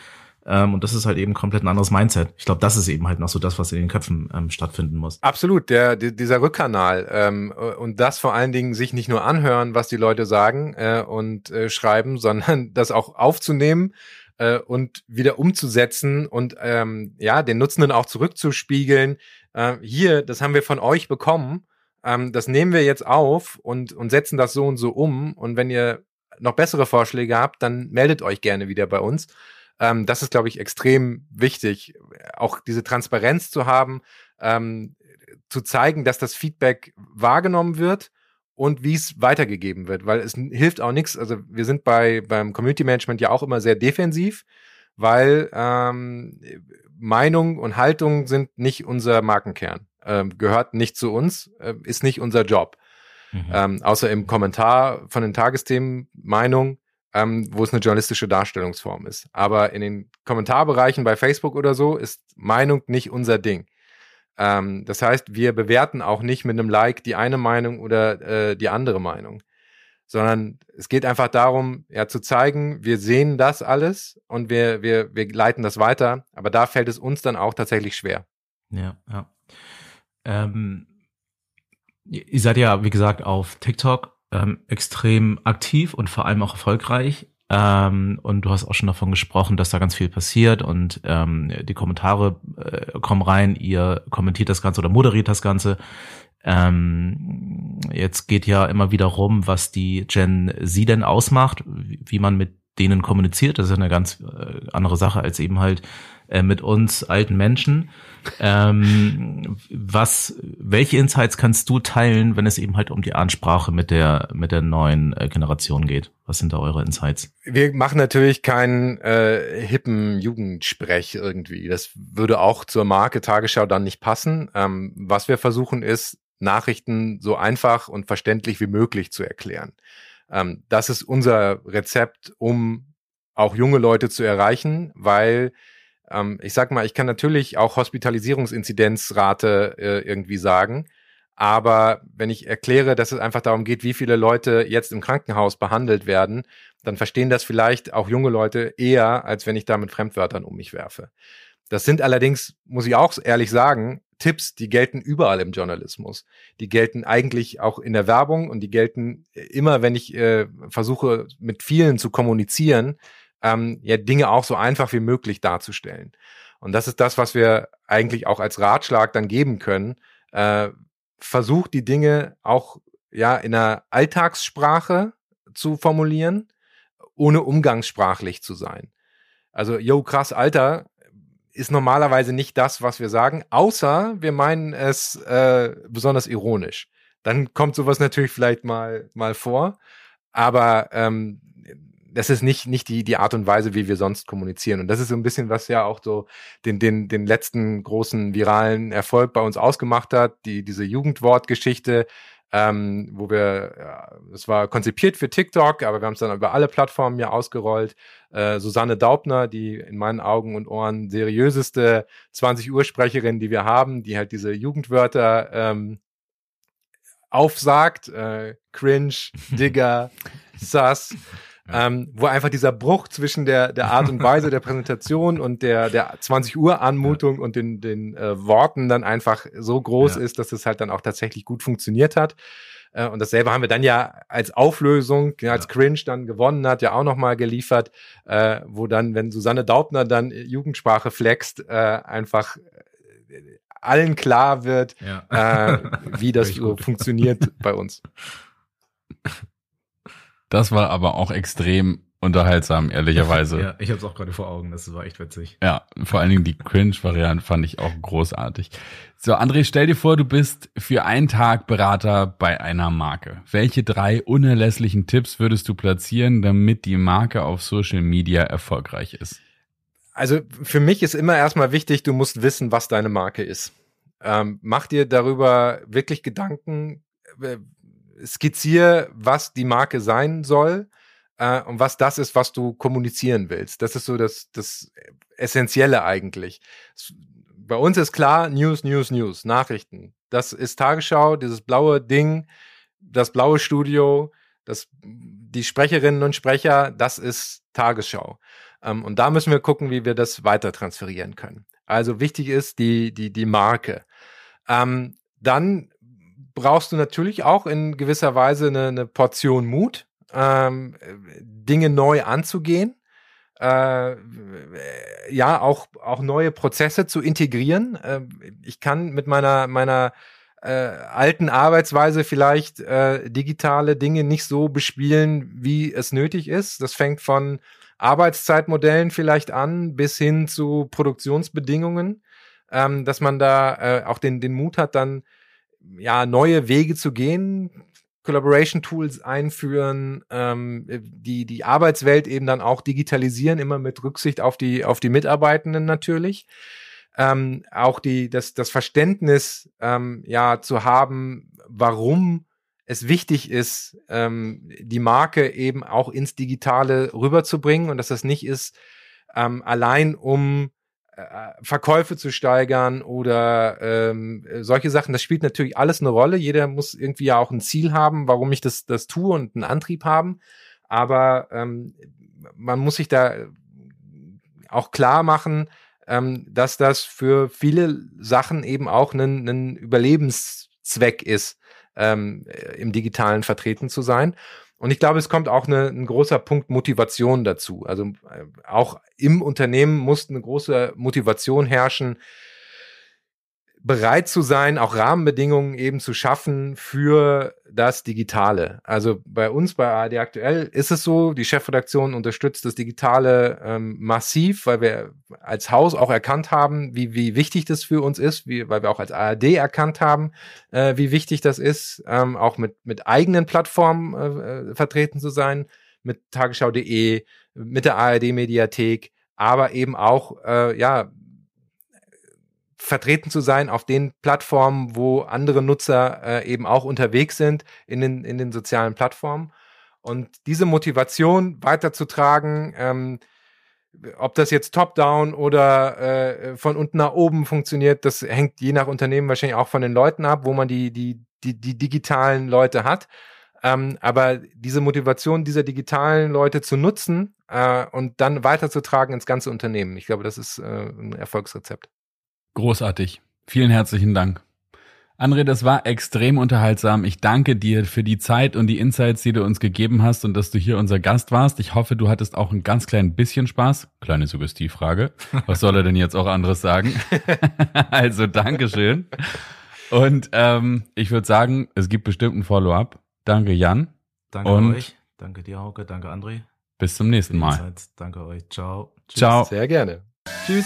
Ähm, und das ist halt eben komplett ein anderes Mindset. Ich glaube, das ist eben halt noch so das, was in den Köpfen ähm, stattfinden muss. Absolut, der, dieser Rückkanal ähm, und das vor allen Dingen sich nicht nur anhören, was die Leute sagen äh, und äh, schreiben, *laughs* sondern das auch aufzunehmen äh, und wieder umzusetzen und ähm, ja den Nutzenden auch zurückzuspiegeln. Äh, hier, das haben wir von euch bekommen. Ähm, das nehmen wir jetzt auf und und setzen das so und so um. Und wenn ihr noch bessere Vorschläge habt, dann meldet euch gerne wieder bei uns. Ähm, das ist, glaube ich, extrem wichtig, auch diese Transparenz zu haben, ähm, zu zeigen, dass das Feedback wahrgenommen wird und wie es weitergegeben wird, weil es hilft auch nichts. Also wir sind bei beim Community Management ja auch immer sehr defensiv, weil ähm, Meinung und Haltung sind nicht unser Markenkern, ähm, gehört nicht zu uns, äh, ist nicht unser Job. Mhm. Ähm, außer im Kommentar von den Tagesthemen Meinung ähm, wo es eine journalistische Darstellungsform ist. Aber in den Kommentarbereichen bei Facebook oder so ist Meinung nicht unser Ding. Ähm, das heißt, wir bewerten auch nicht mit einem Like die eine Meinung oder äh, die andere Meinung. sondern es geht einfach darum, ja, zu zeigen, wir sehen das alles und wir, wir, wir leiten das weiter, aber da fällt es uns dann auch tatsächlich schwer. Ja, ja. Ähm, ihr seid ja, wie gesagt, auf TikTok ähm, extrem aktiv und vor allem auch erfolgreich. Ähm, und du hast auch schon davon gesprochen, dass da ganz viel passiert und ähm, die Kommentare äh, kommen rein, ihr kommentiert das Ganze oder moderiert das Ganze. Ähm, jetzt geht ja immer wieder rum, was die Gen Z denn ausmacht, wie man mit denen kommuniziert. Das ist eine ganz äh, andere Sache als eben halt äh, mit uns alten Menschen. Ähm, was, welche Insights kannst du teilen, wenn es eben halt um die Ansprache mit der mit der neuen äh, Generation geht? Was sind da eure Insights? Wir machen natürlich keinen äh, hippen Jugendsprech irgendwie. Das würde auch zur Marke Tagesschau dann nicht passen. Ähm, was wir versuchen ist, Nachrichten so einfach und verständlich wie möglich zu erklären. Ähm, das ist unser Rezept, um auch junge Leute zu erreichen, weil ähm, ich sag mal, ich kann natürlich auch Hospitalisierungsinzidenzrate äh, irgendwie sagen, aber wenn ich erkläre, dass es einfach darum geht, wie viele Leute jetzt im Krankenhaus behandelt werden, dann verstehen das vielleicht auch junge Leute eher, als wenn ich da mit Fremdwörtern um mich werfe. Das sind allerdings, muss ich auch ehrlich sagen, Tipps, die gelten überall im Journalismus. Die gelten eigentlich auch in der Werbung und die gelten immer, wenn ich äh, versuche, mit vielen zu kommunizieren, ähm, ja, Dinge auch so einfach wie möglich darzustellen. Und das ist das, was wir eigentlich auch als Ratschlag dann geben können. Äh, versucht die Dinge auch ja in einer Alltagssprache zu formulieren, ohne umgangssprachlich zu sein. Also, yo, krass, Alter, ist normalerweise nicht das, was wir sagen, außer wir meinen es äh, besonders ironisch. Dann kommt sowas natürlich vielleicht mal mal vor, aber ähm, das ist nicht nicht die die Art und Weise, wie wir sonst kommunizieren. Und das ist so ein bisschen was ja auch so den den den letzten großen viralen Erfolg bei uns ausgemacht hat, die diese Jugendwortgeschichte ähm, wo wir, ja, es war konzipiert für TikTok, aber wir haben es dann über alle Plattformen ja ausgerollt. Äh, Susanne Daubner, die in meinen Augen und Ohren seriöseste 20 Uhr Sprecherin, die wir haben, die halt diese Jugendwörter ähm, aufsagt, äh, cringe, *laughs* Digger, sus, ähm, wo einfach dieser Bruch zwischen der, der Art und Weise der Präsentation und der, der 20 Uhr Anmutung ja. und den, den äh, Worten dann einfach so groß ja. ist, dass es halt dann auch tatsächlich gut funktioniert hat. Äh, und dasselbe haben wir dann ja als Auflösung, als Cringe dann gewonnen hat, ja auch nochmal geliefert, äh, wo dann, wenn Susanne Daubner dann Jugendsprache flext, äh, einfach äh, allen klar wird, äh, *laughs* wie das so funktioniert bei uns. *laughs* Das war aber auch extrem unterhaltsam, ehrlicherweise. ja, ich habe es auch gerade vor Augen, das war echt witzig. Ja, vor allen Dingen die Cringe-Variante fand ich auch großartig. So, André, stell dir vor, du bist für einen Tag Berater bei einer Marke. Welche drei unerlässlichen Tipps würdest du platzieren, damit die Marke auf Social Media erfolgreich ist? Also für mich ist immer erstmal wichtig, du musst wissen, was deine Marke ist. Ähm, mach dir darüber wirklich Gedanken, äh, skizziere, was die Marke sein soll äh, und was das ist, was du kommunizieren willst. Das ist so das, das Essentielle eigentlich. Bei uns ist klar, News, News, News, Nachrichten. Das ist Tagesschau, dieses blaue Ding, das blaue Studio, das, die Sprecherinnen und Sprecher, das ist Tagesschau. Ähm, und da müssen wir gucken, wie wir das weiter transferieren können. Also wichtig ist die, die, die Marke. Ähm, dann brauchst du natürlich auch in gewisser Weise eine, eine Portion Mut, ähm, Dinge neu anzugehen. Äh, ja, auch, auch neue Prozesse zu integrieren. Äh, ich kann mit meiner, meiner äh, alten Arbeitsweise vielleicht äh, digitale Dinge nicht so bespielen, wie es nötig ist. Das fängt von Arbeitszeitmodellen vielleicht an bis hin zu Produktionsbedingungen, ähm, dass man da äh, auch den, den Mut hat, dann ja, neue Wege zu gehen, Collaboration Tools einführen, ähm, die die Arbeitswelt eben dann auch digitalisieren, immer mit Rücksicht auf die auf die Mitarbeitenden natürlich. Ähm, auch die das das Verständnis ähm, ja zu haben, warum es wichtig ist, ähm, die Marke eben auch ins Digitale rüberzubringen und dass das nicht ist ähm, allein um Verkäufe zu steigern oder ähm, solche Sachen. Das spielt natürlich alles eine Rolle. Jeder muss irgendwie ja auch ein Ziel haben, warum ich das, das tue und einen Antrieb haben. Aber ähm, man muss sich da auch klar machen, ähm, dass das für viele Sachen eben auch ein, ein Überlebenszweck ist, ähm, im digitalen vertreten zu sein. Und ich glaube, es kommt auch eine, ein großer Punkt Motivation dazu. Also äh, auch im Unternehmen muss eine große Motivation herrschen, bereit zu sein, auch Rahmenbedingungen eben zu schaffen für das Digitale. Also bei uns bei ARD aktuell ist es so, die Chefredaktion unterstützt das Digitale ähm, massiv, weil wir als Haus auch erkannt haben, wie, wie wichtig das für uns ist, wie, weil wir auch als ARD erkannt haben, äh, wie wichtig das ist, ähm, auch mit, mit eigenen Plattformen äh, äh vertreten zu sein, mit tagesschau.de, mit der ARD-Mediathek, aber eben auch, äh, ja, vertreten zu sein auf den Plattformen, wo andere Nutzer äh, eben auch unterwegs sind in den, in den sozialen Plattformen. Und diese Motivation weiterzutragen, ähm, ob das jetzt top-down oder äh, von unten nach oben funktioniert, das hängt je nach Unternehmen wahrscheinlich auch von den Leuten ab, wo man die, die, die, die digitalen Leute hat. Ähm, aber diese Motivation dieser digitalen Leute zu nutzen äh, und dann weiterzutragen ins ganze Unternehmen, ich glaube, das ist äh, ein Erfolgsrezept. Großartig. Vielen herzlichen Dank. André, das war extrem unterhaltsam. Ich danke dir für die Zeit und die Insights, die du uns gegeben hast und dass du hier unser Gast warst. Ich hoffe, du hattest auch ein ganz klein bisschen Spaß. Kleine Suggestivfrage. Was soll er denn jetzt auch anderes sagen? *laughs* also Dankeschön. Und ähm, ich würde sagen, es gibt bestimmt ein Follow-up. Danke, Jan. Danke und euch. Danke dir, Hauke. Danke, André. Bis zum nächsten Mal. Zeit. Danke euch. Ciao. Tschüss. Ciao. Sehr gerne. Tschüss.